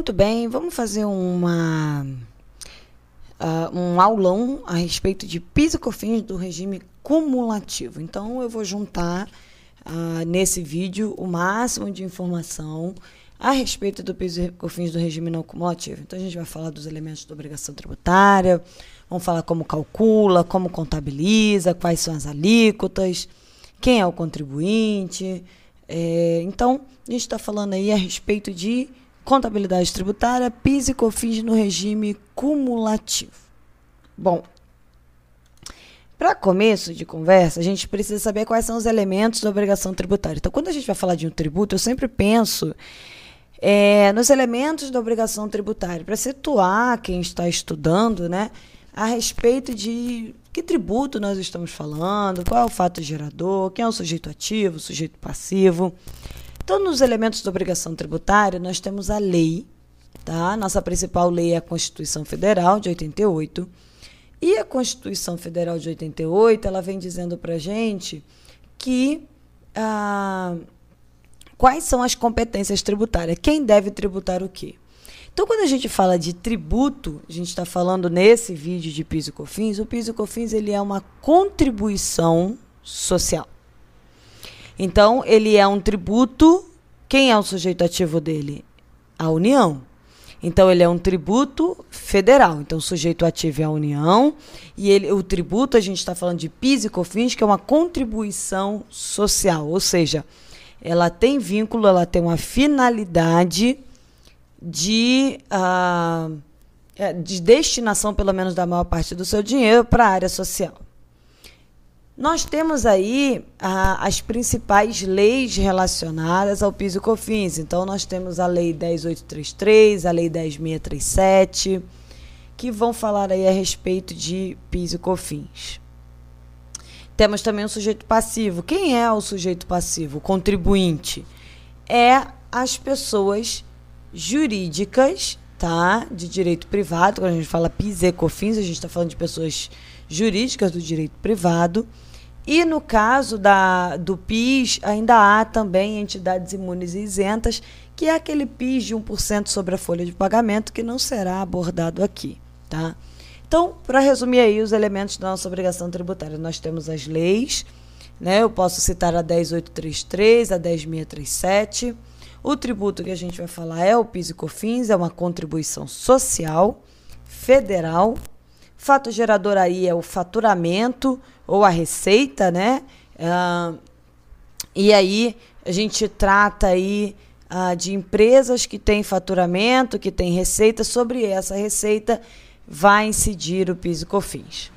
Muito bem, vamos fazer uma uh, um aulão a respeito de PIS e COFINS do regime cumulativo. Então, eu vou juntar uh, nesse vídeo o máximo de informação a respeito do PIS e COFINS do regime não cumulativo. Então, a gente vai falar dos elementos da obrigação tributária, vamos falar como calcula, como contabiliza, quais são as alíquotas, quem é o contribuinte. É, então, a gente está falando aí a respeito de contabilidade tributária, PIS e COFINS no regime cumulativo. Bom, para começo de conversa, a gente precisa saber quais são os elementos da obrigação tributária. Então, quando a gente vai falar de um tributo, eu sempre penso é, nos elementos da obrigação tributária, para situar quem está estudando né, a respeito de que tributo nós estamos falando, qual é o fato gerador, quem é o sujeito ativo, o sujeito passivo. Então, nos elementos da obrigação tributária, nós temos a lei, tá? Nossa principal lei é a Constituição Federal de 88. E a Constituição Federal de 88, ela vem dizendo para gente que ah, quais são as competências tributárias, quem deve tributar o quê. Então, quando a gente fala de tributo, a gente está falando nesse vídeo de PIS e COFINS, o PIS e COFINS ele é uma contribuição social. Então, ele é um tributo. Quem é o sujeito ativo dele? A União. Então, ele é um tributo federal. Então, o sujeito ativo é a União. E ele, o tributo, a gente está falando de PIS e COFINS, que é uma contribuição social. Ou seja, ela tem vínculo, ela tem uma finalidade de, uh, de destinação, pelo menos da maior parte do seu dinheiro, para a área social. Nós temos aí as principais leis relacionadas ao PIS e COFINS. Então, nós temos a Lei 10833, a Lei 10637, que vão falar aí a respeito de PIS e COFINS. Temos também o sujeito passivo. Quem é o sujeito passivo? O contribuinte. É as pessoas jurídicas, tá? De direito privado. Quando a gente fala PIS e COFINS, a gente está falando de pessoas jurídicas do direito privado e no caso da, do PIS, ainda há também entidades imunes e isentas, que é aquele PIS de 1% sobre a folha de pagamento que não será abordado aqui. Tá? Então, para resumir aí os elementos da nossa obrigação tributária, nós temos as leis, né? eu posso citar a 10833, a 10637. O tributo que a gente vai falar é o PIS e COFINS, é uma contribuição social federal. Fato gerador aí é o faturamento ou a receita, né? Uh, e aí a gente trata aí uh, de empresas que têm faturamento, que têm receita, sobre essa receita vai incidir o PIS e COFINS.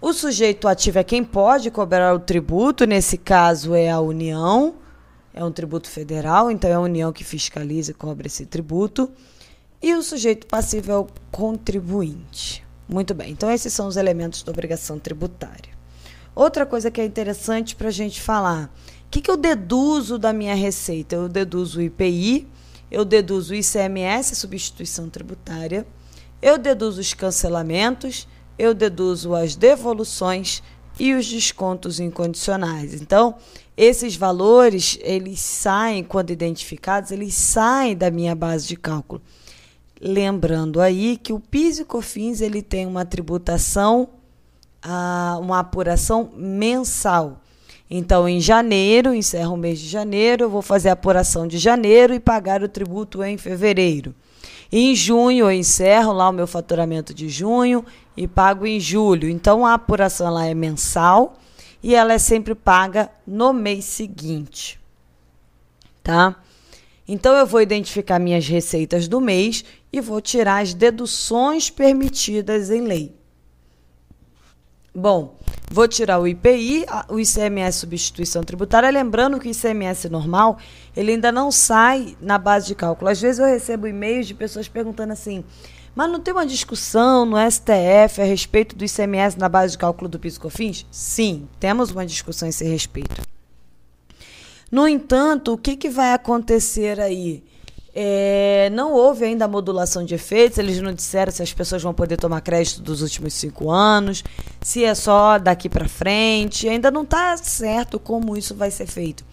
O sujeito ativo é quem pode cobrar o tributo, nesse caso é a União, é um tributo federal, então é a União que fiscaliza e cobra esse tributo. E o sujeito passivo é o contribuinte. Muito bem, então esses são os elementos da obrigação tributária. Outra coisa que é interessante para a gente falar: o que, que eu deduzo da minha receita? Eu deduzo o IPI, eu deduzo o ICMS, substituição tributária, eu deduzo os cancelamentos, eu deduzo as devoluções e os descontos incondicionais. Então, esses valores, eles saem, quando identificados, eles saem da minha base de cálculo. Lembrando aí que o PIS e COFINS ele tem uma tributação a uma apuração mensal. Então, em janeiro, encerra o mês de janeiro, eu vou fazer a apuração de janeiro e pagar o tributo em fevereiro. Em junho, eu encerro lá o meu faturamento de junho e pago em julho. Então, a apuração lá é mensal e ela é sempre paga no mês seguinte. Tá? Então, eu vou identificar minhas receitas do mês e vou tirar as deduções permitidas em lei. Bom, vou tirar o IPI, o ICMS substituição tributária, lembrando que o ICMS normal, ele ainda não sai na base de cálculo. Às vezes eu recebo e-mails de pessoas perguntando assim: "Mas não tem uma discussão no STF a respeito do ICMS na base de cálculo do PIS/COFINS?" Sim, temos uma discussão a esse respeito. No entanto, o que, que vai acontecer aí? É, não houve ainda a modulação de efeitos, eles não disseram se as pessoas vão poder tomar crédito dos últimos cinco anos, se é só daqui para frente, ainda não está certo como isso vai ser feito.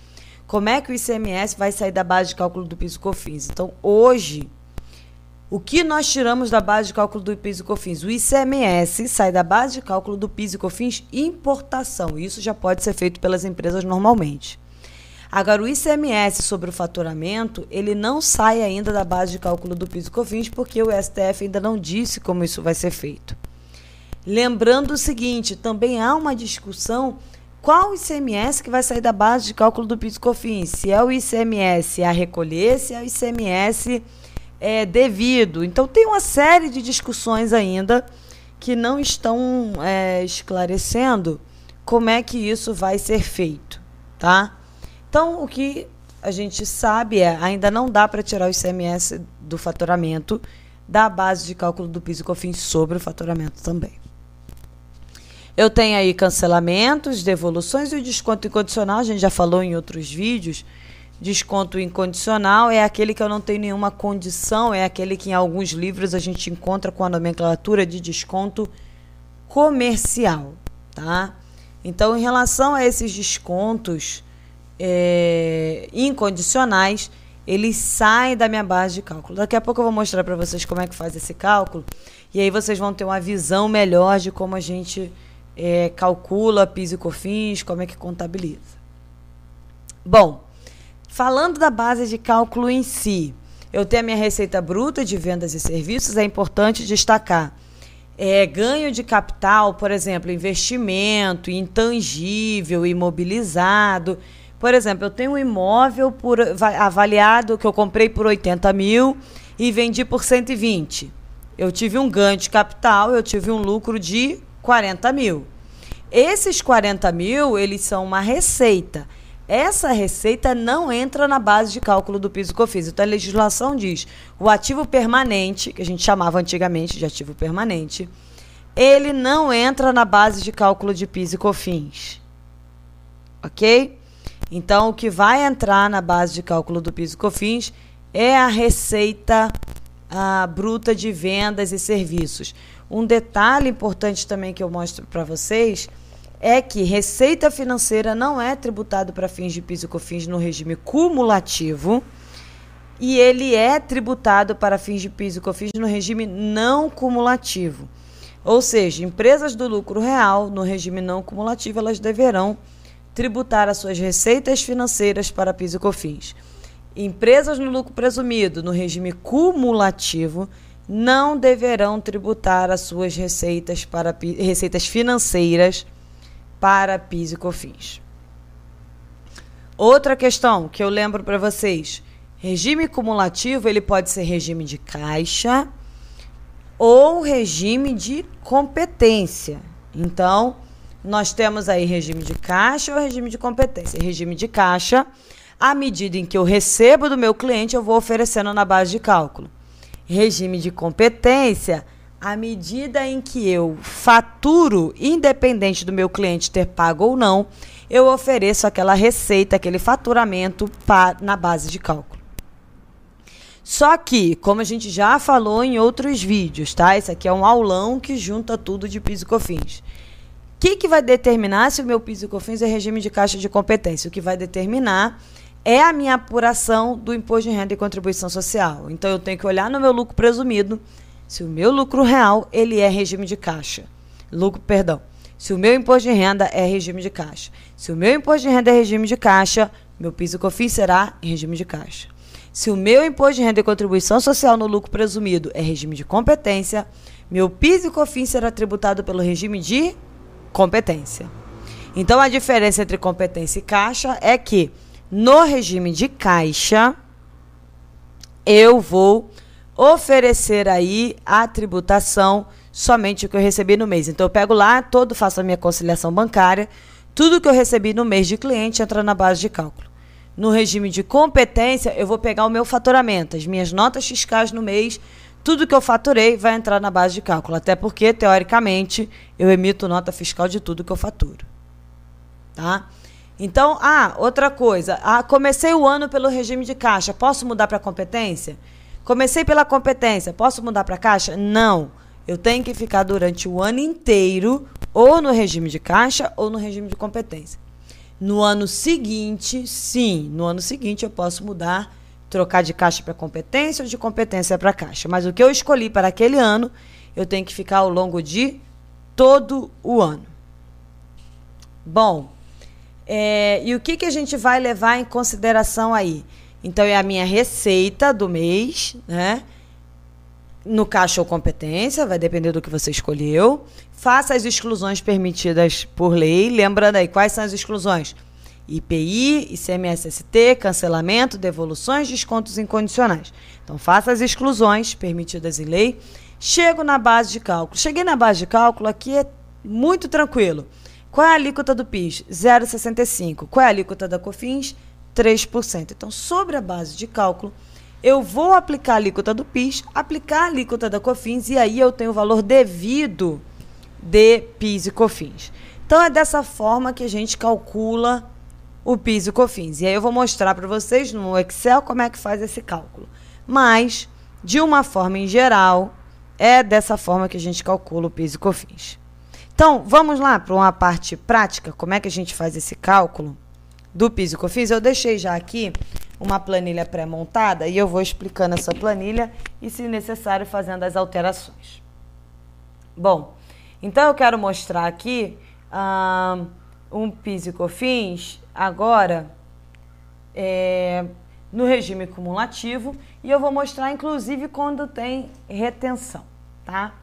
Como é que o ICMS vai sair da base de cálculo do PIS e COFINS? Então, hoje, O que nós tiramos da base de cálculo do PIS e COFINS? O ICMS sai da base de cálculo do PIS e COFINS importação. Isso já pode ser feito pelas empresas normalmente. Agora, o ICMS sobre o faturamento, ele não sai ainda da base de cálculo do PIS e COFINS, porque o STF ainda não disse como isso vai ser feito. Lembrando o seguinte, também há uma discussão qual o ICMS que vai sair da base de cálculo do PIS e COFINS, se é o ICMS a recolher, se é o ICMS é, devido. Então, tem uma série de discussões ainda que não estão é, esclarecendo como é que isso vai ser feito, tá? Então, o que a gente sabe é ainda não dá para tirar o ICMS do faturamento da base de cálculo do PIS e COFINS sobre o faturamento também. Eu tenho aí cancelamentos, devoluções e o desconto incondicional, a gente já falou em outros vídeos, Desconto incondicional é aquele que eu não tenho nenhuma condição, é aquele que em alguns livros a gente encontra com a nomenclatura de desconto comercial, tá? Então, em relação a esses descontos é, incondicionais, eles saem da minha base de cálculo. Daqui a pouco eu vou mostrar para vocês como é que faz esse cálculo e aí vocês vão ter uma visão melhor de como a gente é, calcula PIS e COFINS, como é que contabiliza. Bom, Falando da base de cálculo em si, eu tenho a minha receita bruta de vendas e serviços, é importante destacar. É, ganho de capital, por exemplo, investimento, intangível, imobilizado. Por exemplo, eu tenho um imóvel por, avaliado que eu comprei por 80 mil e vendi por 120. Eu tive um ganho de capital, eu tive um lucro de 40 mil. Esses 40 mil, eles são uma receita. Essa receita não entra na base de cálculo do PIS e COFINS. Então, a legislação diz o ativo permanente, que a gente chamava antigamente de ativo permanente, ele não entra na base de cálculo de PIS e COFINS. Ok? Então, o que vai entrar na base de cálculo do PIS e COFINS é a receita a, bruta de vendas e serviços. Um detalhe importante também que eu mostro para vocês é que receita financeira não é tributado para fins de PIS e COFINS no regime cumulativo e ele é tributado para fins de PIS e COFINS no regime não cumulativo. Ou seja, empresas do lucro real no regime não cumulativo, elas deverão tributar as suas receitas financeiras para PIS e COFINS. Empresas no lucro presumido no regime cumulativo não deverão tributar as suas receitas para receitas financeiras para PIS e COFINS. Outra questão que eu lembro para vocês, regime cumulativo, ele pode ser regime de caixa ou regime de competência. Então, nós temos aí regime de caixa ou regime de competência. Regime de caixa, à medida em que eu recebo do meu cliente, eu vou oferecendo na base de cálculo. Regime de competência, à medida em que eu faturo, independente do meu cliente ter pago ou não, eu ofereço aquela receita, aquele faturamento para, na base de cálculo. Só que, como a gente já falou em outros vídeos, tá? Isso aqui é um aulão que junta tudo de PIS e COFINS. Que, que vai determinar se o meu PIS e COFINS é regime de caixa de competência? O que vai determinar é a minha apuração do imposto de renda e contribuição social. Então, eu tenho que olhar no meu lucro presumido se o meu lucro real ele é regime de caixa, lucro, perdão. Se o meu imposto de renda é regime de caixa. Se o meu imposto de renda é regime de caixa, meu PIS e COFINS será regime de caixa. Se o meu imposto de renda e contribuição social no lucro presumido é regime de competência, meu PIS e COFINS será tributado pelo regime de competência. Então a diferença entre competência e caixa é que no regime de caixa eu vou oferecer aí a tributação somente o que eu recebi no mês. Então eu pego lá, todo faço a minha conciliação bancária, tudo que eu recebi no mês de cliente entra na base de cálculo. No regime de competência, eu vou pegar o meu faturamento, as minhas notas fiscais no mês, tudo que eu faturei vai entrar na base de cálculo, até porque teoricamente eu emito nota fiscal de tudo que eu faturo. Tá? Então, ah, outra coisa, ah, comecei o ano pelo regime de caixa, posso mudar para competência? Comecei pela competência, posso mudar para caixa? Não. Eu tenho que ficar durante o ano inteiro ou no regime de caixa ou no regime de competência. No ano seguinte, sim, no ano seguinte eu posso mudar, trocar de caixa para competência ou de competência para caixa. Mas o que eu escolhi para aquele ano, eu tenho que ficar ao longo de todo o ano. Bom, é, e o que, que a gente vai levar em consideração aí? Então, é a minha receita do mês, né? No caixa ou competência, vai depender do que você escolheu. Faça as exclusões permitidas por lei. Lembrando aí, quais são as exclusões? IPI, ICMS-ST, cancelamento, devoluções, descontos incondicionais. Então, faça as exclusões permitidas em lei. Chego na base de cálculo. Cheguei na base de cálculo, aqui é muito tranquilo. Qual é a alíquota do PIS? 0,65. Qual é a alíquota da COFINS? 3%. Então, sobre a base de cálculo, eu vou aplicar a alíquota do PIS, aplicar a alíquota da COFINS e aí eu tenho o valor devido de PIS e COFINS. Então, é dessa forma que a gente calcula o PIS e COFINS. E aí eu vou mostrar para vocês no Excel como é que faz esse cálculo. Mas, de uma forma em geral, é dessa forma que a gente calcula o PIS e COFINS. Então, vamos lá para uma parte prática, como é que a gente faz esse cálculo do PIS e COFINS. Eu deixei já aqui uma planilha pré-montada e eu vou explicando essa planilha e, se necessário, fazendo as alterações. Bom, então eu quero mostrar aqui um PIS e COFINS agora é, no regime cumulativo e eu vou mostrar inclusive quando tem retenção, tá?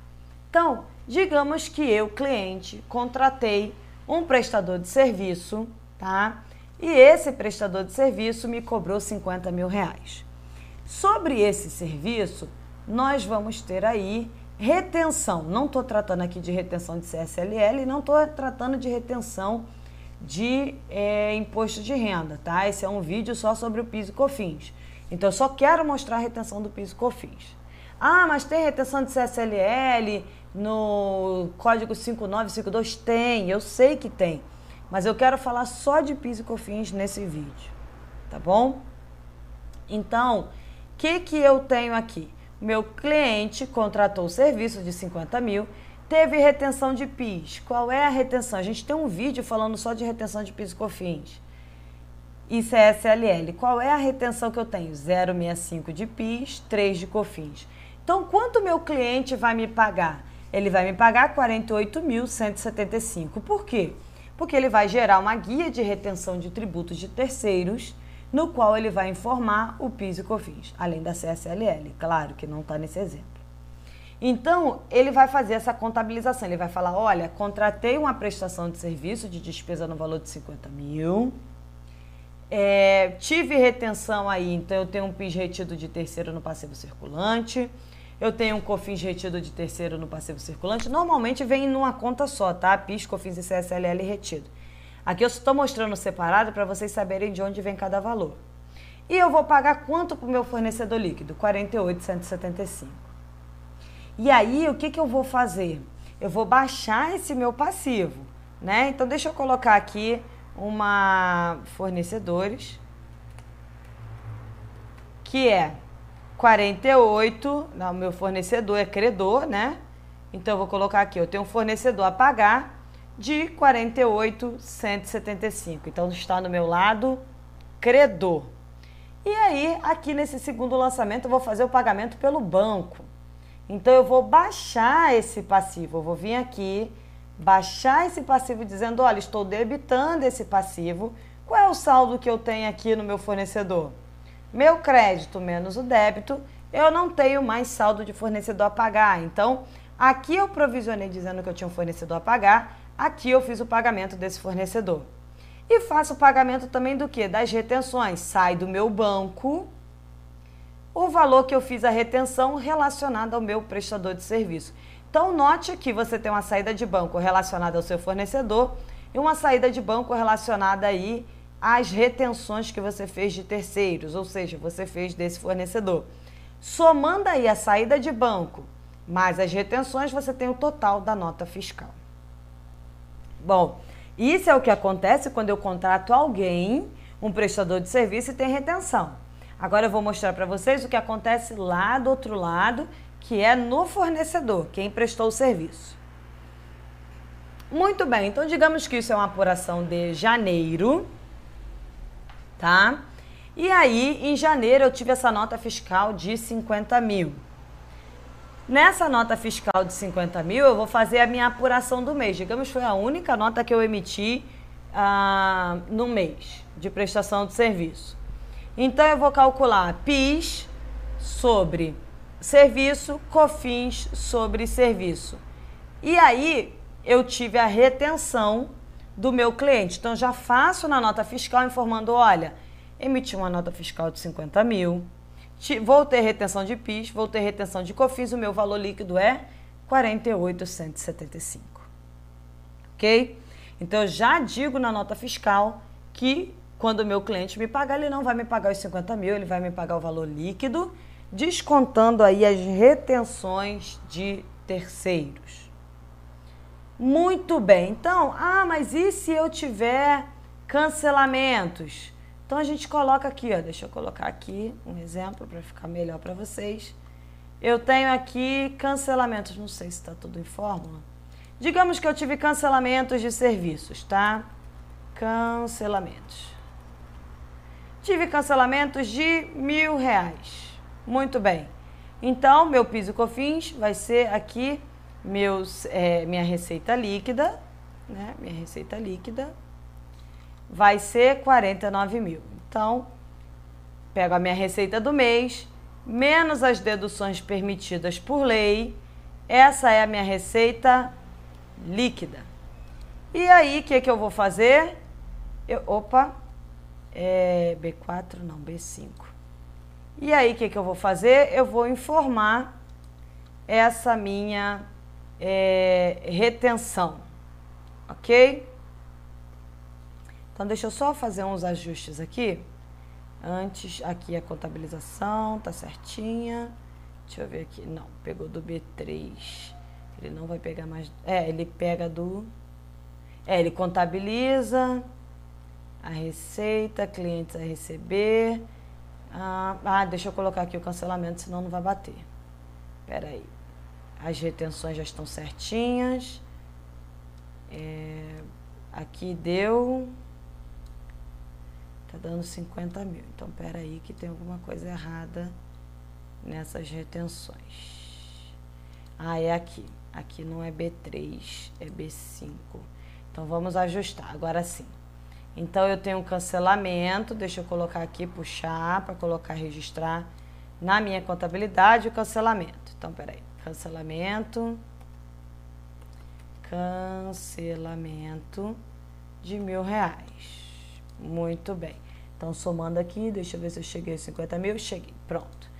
Então, digamos que eu, cliente, contratei um prestador de serviço, tá? E esse prestador de serviço me cobrou 50 mil reais. Sobre esse serviço, nós vamos ter aí retenção. Não estou tratando aqui de retenção de CSLL, não estou tratando de retenção de é, imposto de renda, tá? Esse é um vídeo só sobre o PIS e COFINS. Então, eu só quero mostrar a retenção do PIS e COFINS. Ah, mas tem retenção de CSLL no código 5952? Tem, eu sei que tem. Mas eu quero falar só de PIS e COFINS nesse vídeo, tá bom? Então, o que, que eu tenho aqui? Meu cliente contratou o serviço de 50 mil, teve retenção de PIS. Qual é a retenção? A gente tem um vídeo falando só de retenção de PIS e COFINS e CSLL. Qual é a retenção que eu tenho? 0,65 de PIS, 3 de COFINS. Então, quanto meu cliente vai me pagar? Ele vai me pagar 48.175. Por quê? Porque ele vai gerar uma guia de retenção de tributos de terceiros, no qual ele vai informar o PIS e COFINS, além da CSLL, claro que não está nesse exemplo. Então, ele vai fazer essa contabilização. Ele vai falar: olha, contratei uma prestação de serviço de despesa no valor de 50 mil é, tive retenção aí, então eu tenho um PIS retido de terceiro no passivo circulante. Eu tenho um COFINS retido de terceiro no passivo circulante. Normalmente vem numa conta só, tá? PIS, COFINS e CSLL retido. Aqui eu estou mostrando separado para vocês saberem de onde vem cada valor. E eu vou pagar quanto para o meu fornecedor líquido? 48,175. E aí, o que, que eu vou fazer? Eu vou baixar esse meu passivo, né? Então, deixa eu colocar aqui uma fornecedores que é 48, não, meu fornecedor é credor, né? Então eu vou colocar aqui, eu tenho um fornecedor a pagar de 48,175. Então está no meu lado credor. E aí, aqui nesse segundo lançamento, eu vou fazer o pagamento pelo banco. Então eu vou baixar esse passivo, eu vou vir aqui baixar esse passivo dizendo, olha, estou debitando esse passivo. Qual é o saldo que eu tenho aqui no meu fornecedor? Meu crédito menos o débito, eu não tenho mais saldo de fornecedor a pagar. Então, aqui eu provisionei dizendo que eu tinha um fornecedor a pagar, aqui eu fiz o pagamento desse fornecedor. E faço o pagamento também do que? Das retenções. Sai do meu banco o valor que eu fiz a retenção relacionado ao meu prestador de serviço. Então, note que você tem uma saída de banco relacionada ao seu fornecedor e uma saída de banco relacionada aí às retenções que você fez de terceiros, ou seja, você fez desse fornecedor. Somando aí a saída de banco mais as retenções, você tem o total da nota fiscal. Bom, isso é o que acontece quando eu contrato alguém, um prestador de serviço e tem retenção. Agora eu vou mostrar para vocês o que acontece lá do outro lado que é no fornecedor, quem prestou o serviço. Muito bem, então digamos que isso é uma apuração de janeiro, tá? E aí, em janeiro, eu tive essa nota fiscal de 50 mil. Nessa nota fiscal de 50 mil, eu vou fazer a minha apuração do mês. Digamos que foi a única nota que eu emiti ah, no mês de prestação de serviço. Então, eu vou calcular PIS sobre serviço, COFINS sobre serviço. E aí, eu tive a retenção do meu cliente. Então, já faço na nota fiscal informando, olha, emiti uma nota fiscal de 50 mil, vou ter retenção de PIS, vou ter retenção de COFINS, o meu valor líquido é 48,175. Ok? Então, eu já digo na nota fiscal que quando o meu cliente me pagar, ele não vai me pagar os 50 mil, ele vai me pagar o valor líquido, descontando aí as retenções de terceiros. Muito bem. Então, ah, mas e se eu tiver cancelamentos? Então a gente coloca aqui, ó, deixa eu colocar aqui um exemplo para ficar melhor para vocês. Eu tenho aqui cancelamentos, não sei se está tudo em fórmula. Digamos que eu tive cancelamentos de serviços, tá? Cancelamentos. Tive cancelamentos de mil reais. Muito bem. Então, meu piso cofins vai ser aqui meus, é, minha receita líquida, né? Minha receita líquida vai ser 49 mil. Então, pego a minha receita do mês, menos as deduções permitidas por lei. Essa é a minha receita líquida. E aí, o que, que eu vou fazer? Eu, opa, é B4, não, B5. E aí, o que, que eu vou fazer? Eu vou informar essa minha é, retenção, ok? Então, deixa eu só fazer uns ajustes aqui. Antes, aqui a contabilização, tá certinha. Deixa eu ver aqui. Não, pegou do B3. Ele não vai pegar mais. É, ele pega do. É, ele contabiliza a receita, clientes a receber. Ah, ah, deixa eu colocar aqui o cancelamento, senão não vai bater. Espera aí. As retenções já estão certinhas. É, aqui deu. Tá dando 50 mil. Então, pera aí que tem alguma coisa errada nessas retenções. Ah, é aqui. Aqui não é B3, é B5. Então, vamos ajustar. Agora sim. Então, eu tenho um cancelamento. Deixa eu colocar aqui, puxar para colocar, registrar na minha contabilidade o cancelamento. Então, peraí cancelamento, cancelamento de mil reais. Muito bem. Então, somando aqui, deixa eu ver se eu cheguei a 50 mil. Cheguei, pronto.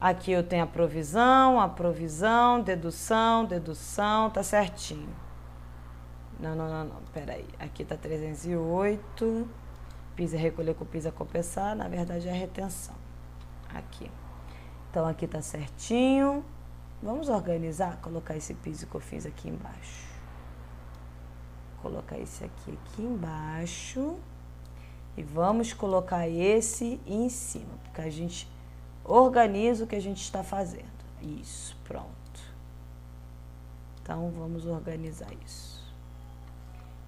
Aqui eu tenho a provisão, a provisão, dedução, dedução, tá certinho. Não, não, não, não, peraí. Aqui tá 308. Pisa recolher com pisa compensar, na verdade é retenção. Aqui. Então, aqui tá certinho. Vamos organizar, colocar esse piso que eu fiz aqui embaixo. Colocar esse aqui aqui embaixo. E vamos colocar esse em cima, porque a gente organiza o que a gente está fazendo. Isso, pronto. Então, vamos organizar isso.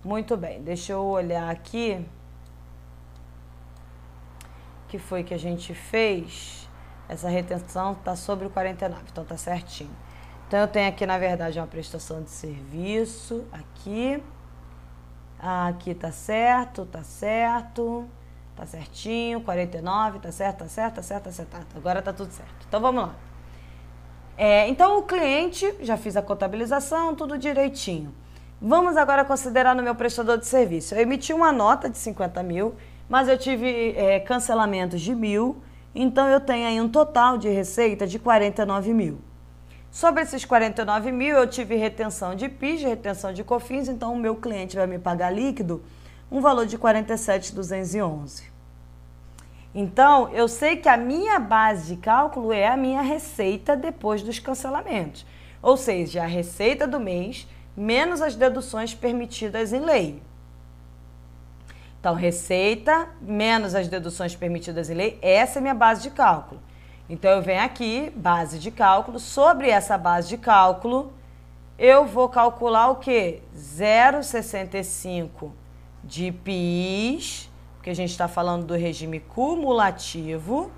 Muito bem, deixa eu olhar aqui. Que foi que a gente fez? essa retenção está sobre o 49, então está certinho. Então, eu tenho aqui, na verdade, uma prestação de serviço, aqui. Aqui tá certo, tá certo, tá certinho, 49, tá certo, tá certo, tá certo, tá certo. Agora tá tudo certo. Então, vamos lá. É, então, o cliente, já fiz a contabilização, tudo direitinho. Vamos agora considerar no meu prestador de serviço. Eu emiti uma nota de 50 mil, mas eu tive é, cancelamentos de mil, então eu tenho aí um total de receita de 49 mil. Sobre esses 49 mil, eu tive retenção de PIS, retenção de COFINS, então o meu cliente vai me pagar líquido um valor de 47,211. Então, eu sei que a minha base de cálculo é a minha receita depois dos cancelamentos. Ou seja, a receita do mês menos as deduções permitidas em lei. Então, receita menos as deduções permitidas em lei, essa é minha base de cálculo. Então, eu venho aqui, base de cálculo, sobre essa base de cálculo, eu vou calcular o quê? 0,65 de PIS, porque a gente está falando do regime cumulativo.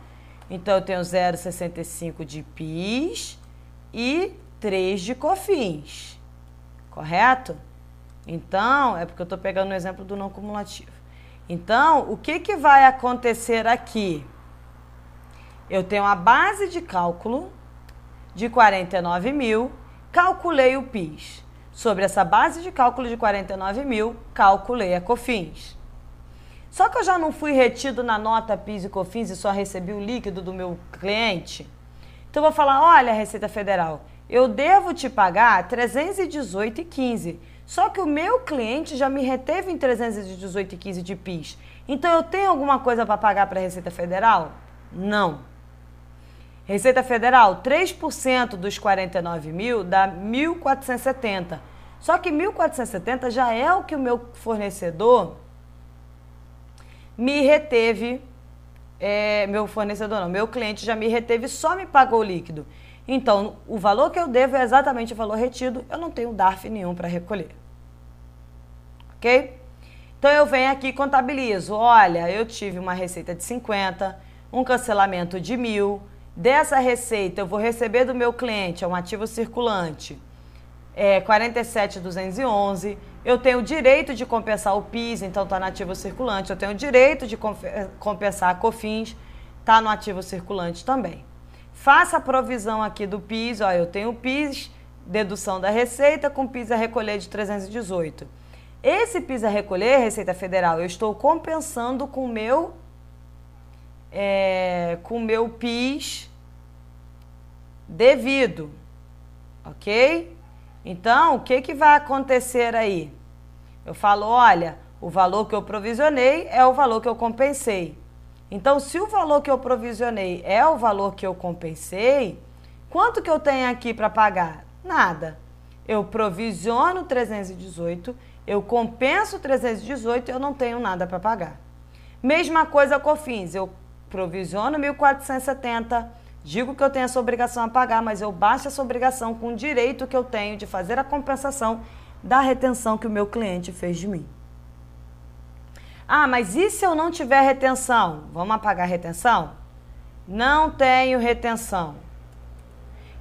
Então, eu tenho 0,65 de PIS e 3 de COFINS, correto? Então, é porque eu estou pegando o exemplo do não cumulativo. Então, o que, que vai acontecer aqui? Eu tenho a base de cálculo de 49 mil, calculei o PIS. Sobre essa base de cálculo de 49 mil, calculei a COFINS. Só que eu já não fui retido na nota PIS e COFINS e só recebi o líquido do meu cliente. Então eu vou falar, olha, Receita Federal, eu devo te pagar 318,15. Só que o meu cliente já me reteve em 318,15 de PIS. Então eu tenho alguma coisa para pagar para a Receita Federal? Não. Receita Federal, 3% dos 49 mil dá 1.470. Só que 1.470 já é o que o meu fornecedor me reteve, é, meu fornecedor não, meu cliente já me reteve só me pagou o líquido. Então, o valor que eu devo é exatamente o valor retido, eu não tenho DARF nenhum para recolher. Ok? Então, eu venho aqui e contabilizo. Olha, eu tive uma receita de 50, um cancelamento de mil. Dessa receita, eu vou receber do meu cliente, é um ativo circulante, é 47,211 eu tenho o direito de compensar o PIS, então está no ativo circulante. Eu tenho o direito de compensar a COFINS, está no ativo circulante também. Faça a provisão aqui do PIS, ó, eu tenho o PIS, dedução da receita com PIS a recolher de 318. Esse PIS a recolher, Receita Federal, eu estou compensando com o meu, é, com meu PIS devido, ok? Então, o que, que vai acontecer aí? Eu falo, olha, o valor que eu provisionei é o valor que eu compensei. Então, se o valor que eu provisionei é o valor que eu compensei, quanto que eu tenho aqui para pagar? Nada. Eu provisiono 318, eu compenso 318 e eu não tenho nada para pagar. Mesma coisa com COFINS, eu provisiono 1.470, Digo que eu tenho essa obrigação a pagar, mas eu baixo essa obrigação com o direito que eu tenho de fazer a compensação da retenção que o meu cliente fez de mim. Ah, mas e se eu não tiver retenção? Vamos apagar a retenção? Não tenho retenção.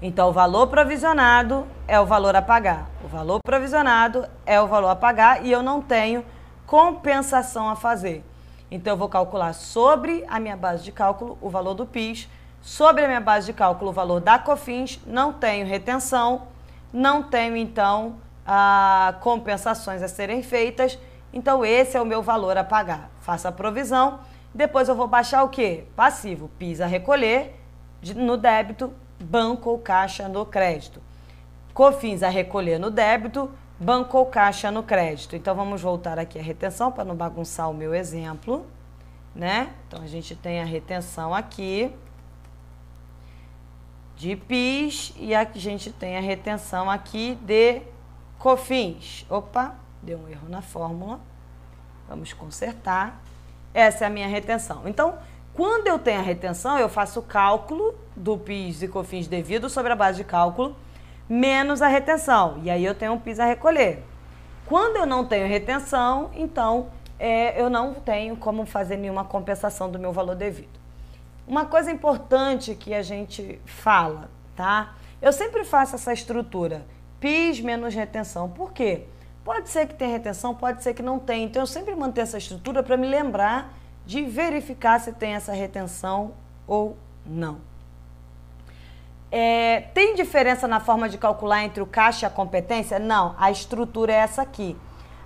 Então, o valor provisionado é o valor a pagar. O valor provisionado é o valor a pagar e eu não tenho compensação a fazer. Então, eu vou calcular sobre a minha base de cálculo o valor do PIS Sobre a minha base de cálculo, o valor da COFINS, não tenho retenção, não tenho, então, a compensações a serem feitas. Então, esse é o meu valor a pagar. Faça a provisão. Depois eu vou baixar o quê? Passivo, PIS a recolher no débito, banco ou caixa no crédito. COFINS a recolher no débito, banco ou caixa no crédito. Então, vamos voltar aqui à retenção para não bagunçar o meu exemplo, né? Então, a gente tem a retenção aqui de PIS e a gente tem a retenção aqui de COFINS. Opa, deu um erro na fórmula. Vamos consertar. Essa é a minha retenção. Então, quando eu tenho a retenção, eu faço o cálculo do PIS e COFINS devido sobre a base de cálculo menos a retenção. E aí eu tenho um PIS a recolher. Quando eu não tenho retenção, então é, eu não tenho como fazer nenhuma compensação do meu valor devido. Uma coisa importante que a gente fala, tá? Eu sempre faço essa estrutura, PIS menos retenção. Por quê? Pode ser que tenha retenção, pode ser que não tenha. Então eu sempre mantenho essa estrutura para me lembrar de verificar se tem essa retenção ou não. É, tem diferença na forma de calcular entre o caixa e a competência? Não, a estrutura é essa aqui.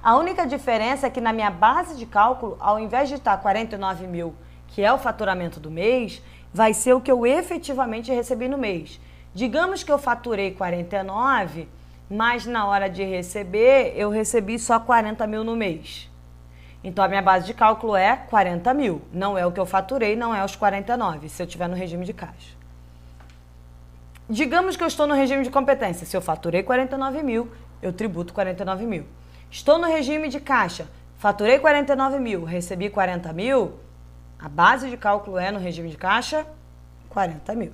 A única diferença é que na minha base de cálculo, ao invés de estar 49 mil que é o faturamento do mês, vai ser o que eu efetivamente recebi no mês. Digamos que eu faturei 49, mas na hora de receber eu recebi só 40 mil no mês. Então a minha base de cálculo é 40 mil. Não é o que eu faturei, não é os 49, se eu estiver no regime de caixa. Digamos que eu estou no regime de competência. Se eu faturei 49 mil, eu tributo 49 mil. Estou no regime de caixa, faturei 49 mil, recebi 40 mil, a base de cálculo é, no regime de caixa, 40 mil.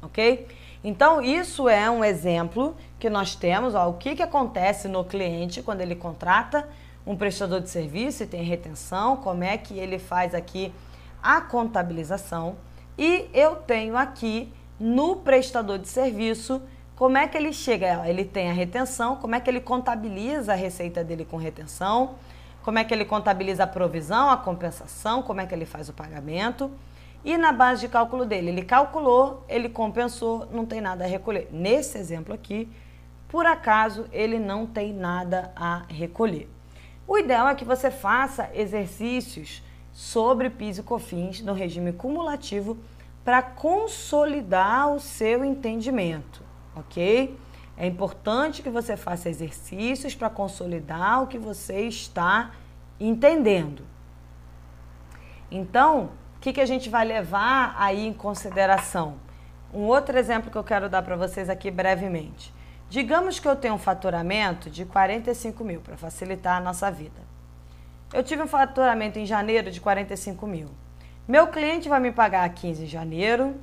Ok? Então, isso é um exemplo que nós temos, ó, o que, que acontece no cliente quando ele contrata um prestador de serviço e tem retenção, como é que ele faz aqui a contabilização. E eu tenho aqui no prestador de serviço como é que ele chega. Ele tem a retenção, como é que ele contabiliza a receita dele com retenção, como é que ele contabiliza a provisão, a compensação, como é que ele faz o pagamento. E na base de cálculo dele, ele calculou, ele compensou, não tem nada a recolher. Nesse exemplo aqui, por acaso, ele não tem nada a recolher. O ideal é que você faça exercícios sobre PIS e COFINS no regime cumulativo para consolidar o seu entendimento, ok? É importante que você faça exercícios para consolidar o que você está entendendo. Então, que, que a gente vai levar aí em consideração? Um outro exemplo que eu quero dar para vocês aqui brevemente. Digamos que eu tenho um faturamento de 45 mil para facilitar a nossa vida. Eu tive um faturamento em janeiro de 45 mil. Meu cliente vai me pagar 15 em janeiro,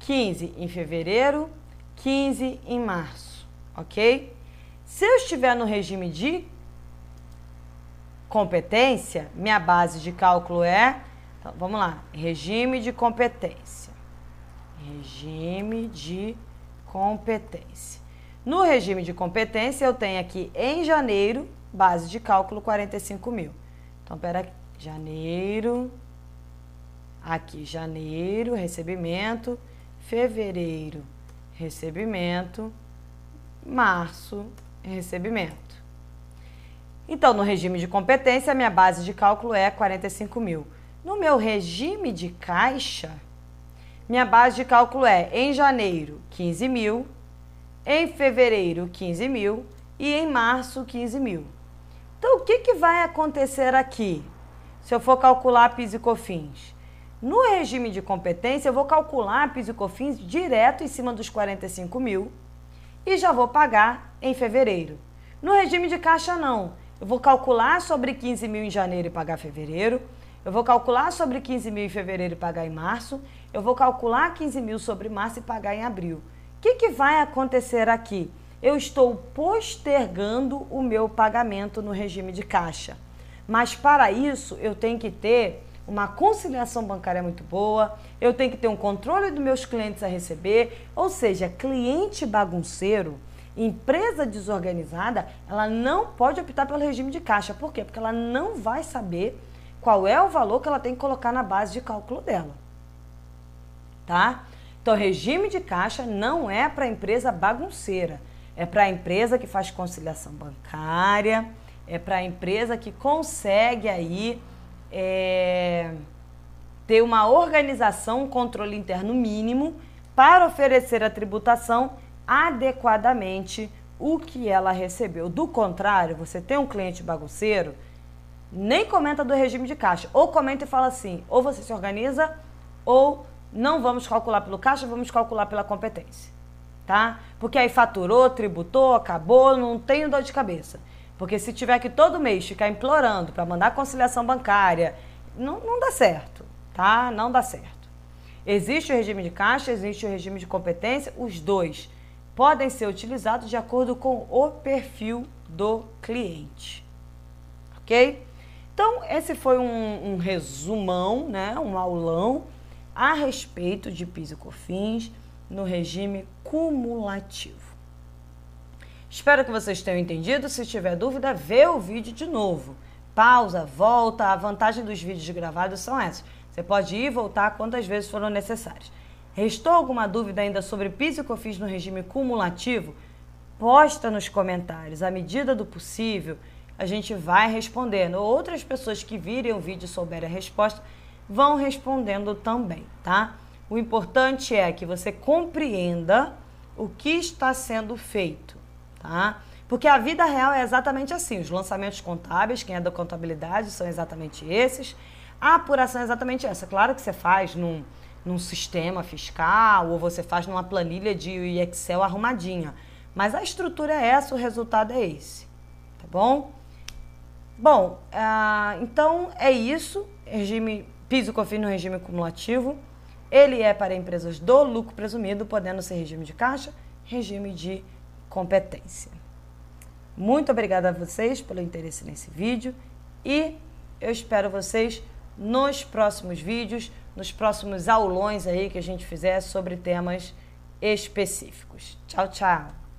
15 em fevereiro, 15 em março, ok? Se eu estiver no regime de competência, minha base de cálculo é. Então, vamos lá. Regime de competência. Regime de competência. No regime de competência, eu tenho aqui em janeiro, base de cálculo 45 mil. Então, pera aqui. Janeiro. Aqui, janeiro, recebimento. Fevereiro, recebimento. Março, recebimento. Então, no regime de competência, a minha base de cálculo é 45 mil. No meu regime de caixa, minha base de cálculo é em janeiro 15 mil, em fevereiro 15 mil e em março 15 mil. Então, o que, que vai acontecer aqui? Se eu for calcular PIS e COFINS? No regime de competência, eu vou calcular PIS e COFINS direto em cima dos 45 mil e já vou pagar em fevereiro. No regime de caixa, não. Eu vou calcular sobre 15 mil em janeiro e pagar fevereiro. Eu vou calcular sobre 15 mil em fevereiro e pagar em março. Eu vou calcular 15 mil sobre março e pagar em abril. O que, que vai acontecer aqui? Eu estou postergando o meu pagamento no regime de caixa. Mas para isso eu tenho que ter uma conciliação bancária muito boa, eu tenho que ter um controle dos meus clientes a receber, ou seja, cliente bagunceiro Empresa desorganizada, ela não pode optar pelo regime de caixa. Por quê? Porque ela não vai saber qual é o valor que ela tem que colocar na base de cálculo dela. Tá? Então, regime de caixa não é para empresa bagunceira. É para a empresa que faz conciliação bancária, é para a empresa que consegue aí é, ter uma organização, um controle interno mínimo para oferecer a tributação adequadamente o que ela recebeu. Do contrário, você tem um cliente bagunceiro, nem comenta do regime de caixa, ou comenta e fala assim: ou você se organiza, ou não vamos calcular pelo caixa, vamos calcular pela competência. Tá? Porque aí faturou, tributou, acabou, não tenho dor de cabeça. Porque se tiver que todo mês ficar implorando para mandar conciliação bancária, não, não dá certo, tá? Não dá certo. Existe o regime de caixa, existe o regime de competência, os dois podem ser utilizados de acordo com o perfil do cliente. Ok? Então, esse foi um, um resumão, né, um aulão a respeito de PIS e COFINS no regime cumulativo. Espero que vocês tenham entendido. Se tiver dúvida, vê o vídeo de novo. Pausa, volta. A vantagem dos vídeos gravados são essas. Você pode ir e voltar quantas vezes foram necessárias. Restou alguma dúvida ainda sobre PIS e COFINS no regime cumulativo? Posta nos comentários. À medida do possível, a gente vai respondendo. Outras pessoas que virem o vídeo e souberem a resposta vão respondendo também, tá? O importante é que você compreenda o que está sendo feito, tá? Porque a vida real é exatamente assim. Os lançamentos contábeis, quem é da contabilidade, são exatamente esses. A apuração é exatamente essa. Claro que você faz num num sistema fiscal ou você faz numa planilha de Excel arrumadinha. Mas a estrutura é essa, o resultado é esse. Tá bom? Bom, uh, então é isso. Regime piso COFINS no regime cumulativo. Ele é para empresas do lucro presumido, podendo ser regime de caixa, regime de competência. Muito obrigada a vocês pelo interesse nesse vídeo e eu espero vocês nos próximos vídeos, nos próximos aulões aí que a gente fizer sobre temas específicos. Tchau, tchau!